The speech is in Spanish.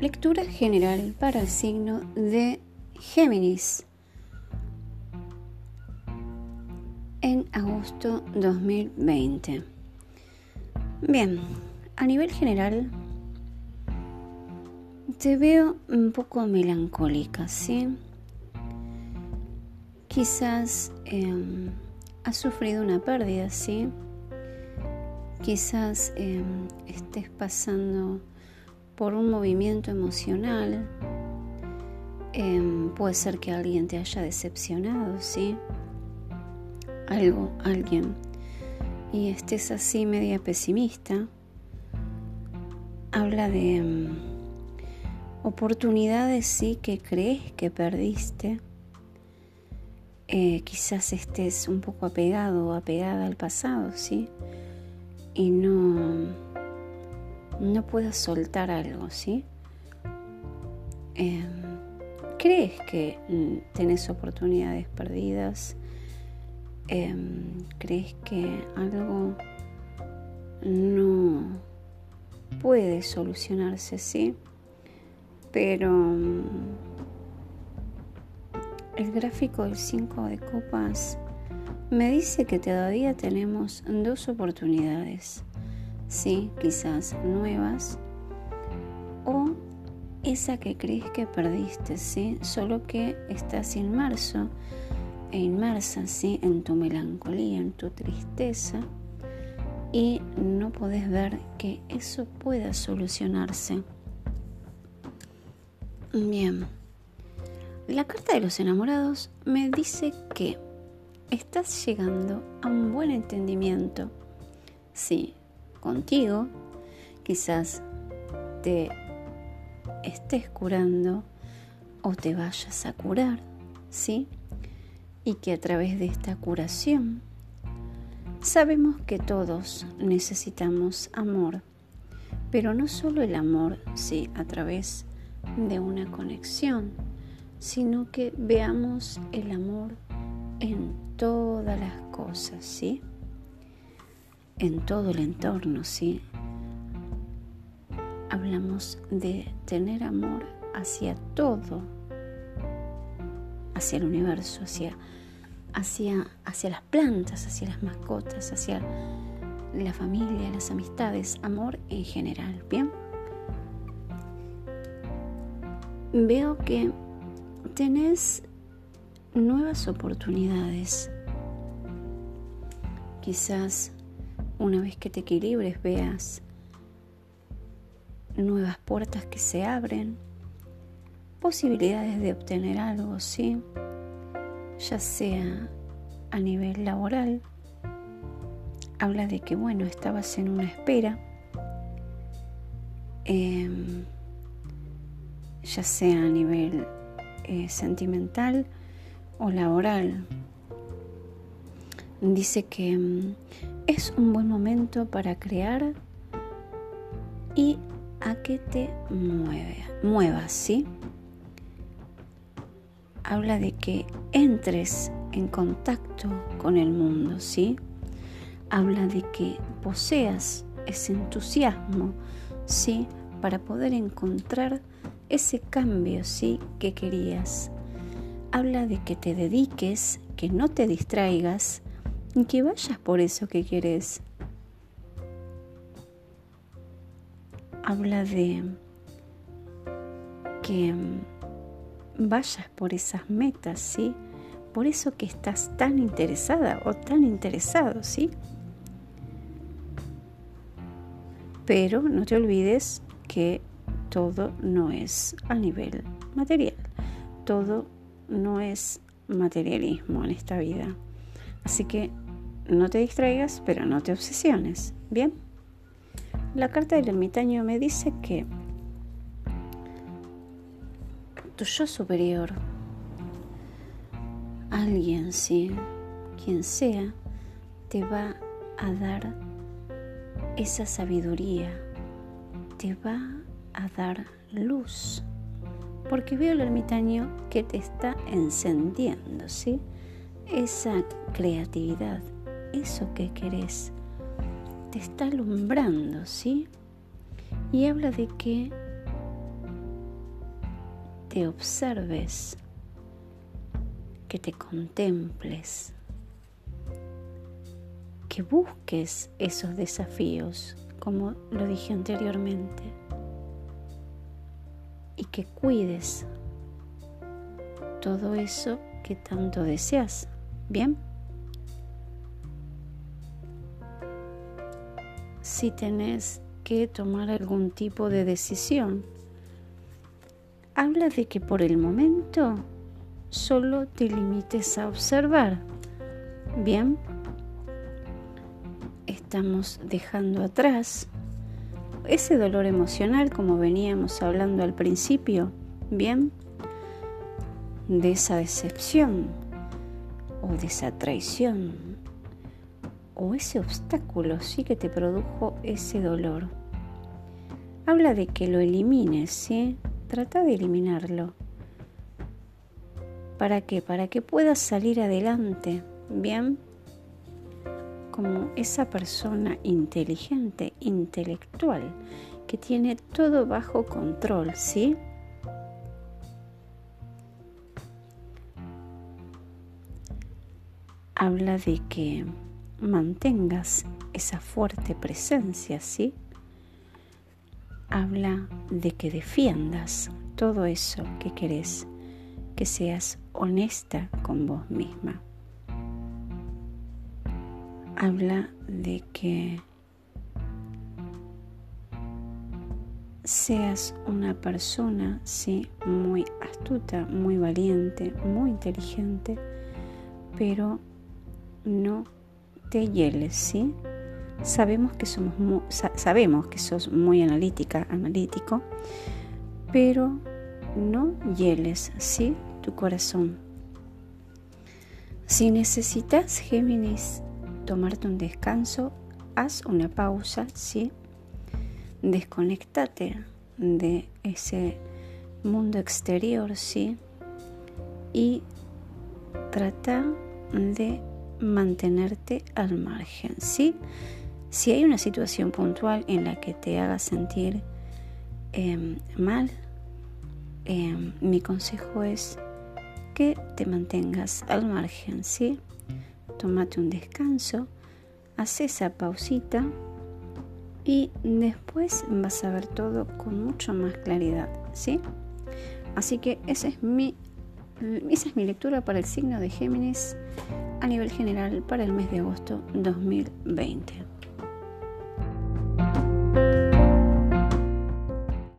Lectura general para el signo de Géminis en agosto 2020. Bien, a nivel general te veo un poco melancólica, ¿sí? Quizás em, has sufrido una pérdida, ¿sí? Quizás em, estés pasando por un movimiento emocional. Em, puede ser que alguien te haya decepcionado, ¿sí? Algo, alguien. Y estés así media pesimista. Habla de em, oportunidades, sí, que crees que perdiste. Eh, quizás estés un poco apegado o apegada al pasado, ¿sí? Y no no puedas soltar algo, ¿sí? Em, ¿Crees que mm, tenés oportunidades perdidas? Em, ¿Crees que algo no puede solucionarse, sí? Pero mm, el gráfico del 5 de copas me dice que todavía tenemos dos oportunidades sí, quizás nuevas, o esa que crees que perdiste, sí, solo que estás inmerso e inmersa, sí, en tu melancolía, en tu tristeza, y no podés ver que eso pueda solucionarse. Bien, la carta de los enamorados me dice que estás llegando a un buen entendimiento. Sí, contigo, quizás te estés curando o te vayas a curar, ¿sí? Y que a través de esta curación sabemos que todos necesitamos amor, pero no solo el amor, sí, a través de una conexión, sino que veamos el amor en todas las cosas, ¿sí? En todo el entorno, ¿sí? Hablamos de tener amor hacia todo, hacia el universo, hacia, hacia, hacia las plantas, hacia las mascotas, hacia la familia, las amistades, amor en general, ¿bien? Veo que tenés nuevas oportunidades. Quizás una vez que te equilibres veas nuevas puertas que se abren, posibilidades de obtener algo, ¿sí? Ya sea a nivel laboral, habla de que, bueno, estabas en una espera, em, ya sea a nivel eh, sentimental o laboral. Dice que em, es un buen momento para crear y a que te muevas, ¿sí? Habla de que entres en contacto con el mundo, ¿sí? Habla de que poseas ese entusiasmo, ¿sí? Para poder encontrar ese cambio, ¿sí? Que querías. Habla de que te dediques, que no te distraigas, que vayas por eso que quieres. Habla de que mm, vayas por esas metas, ¿sí? Por eso que estás tan interesada o tan interesado, ¿sí? Pero no te olvides que todo no es a nivel material. Todo no es materialismo en esta vida. Así que no te distraigas, pero no te obsesiones. Bien. La carta del ermitaño me dice que tu yo superior, alguien, sí, quien sea, te va a dar esa sabiduría, te va a dar luz. Porque veo el ermitaño que te está encendiendo, ¿sí? Esa creatividad, eso que querés te está alumbrando, ¿sí? Y habla de que te observes, que te contemples, que busques esos desafíos, como lo dije anteriormente, y que cuides todo eso que tanto deseas. ¿Bien? Si tenés que tomar algún tipo de decisión, habla de que por el momento solo te limites a observar. Bien, estamos dejando atrás ese dolor emocional como veníamos hablando al principio. Bien, de esa decepción o de esa traición o ese obstáculo sí que te produjo ese dolor. Habla de que lo elimines, ¿sí? Trata de eliminarlo. ¿Para qué? Para que puedas salir adelante, ¿bien? Como esa persona inteligente, intelectual, que tiene todo bajo control, ¿sí? Habla de que mantengas esa fuerte presencia, ¿sí? habla de que defiendas todo eso que querés, que seas honesta con vos misma. Habla de que seas una persona, sí, muy astuta, muy valiente, muy inteligente, pero no te hieles, ¿sí? Sabemos que somos sabemos que sos muy analítica, analítico, pero no hieles, ¿sí? Tu corazón. Si necesitas, Géminis, tomarte un descanso, haz una pausa, ¿sí? Desconectate de ese mundo exterior, ¿sí? Y trata de mantenerte al margen, ¿sí? Si hay una situación puntual en la que te haga sentir em, mal, em, mi consejo es que te mantengas al margen, ¿sí? Tómate un descanso, haz esa pausita y después vas a ver todo con mucho más claridad, ¿sí? Así que esa es mi, esa es mi lectura para el signo de Géminis a nivel general para el mes de agosto 2020.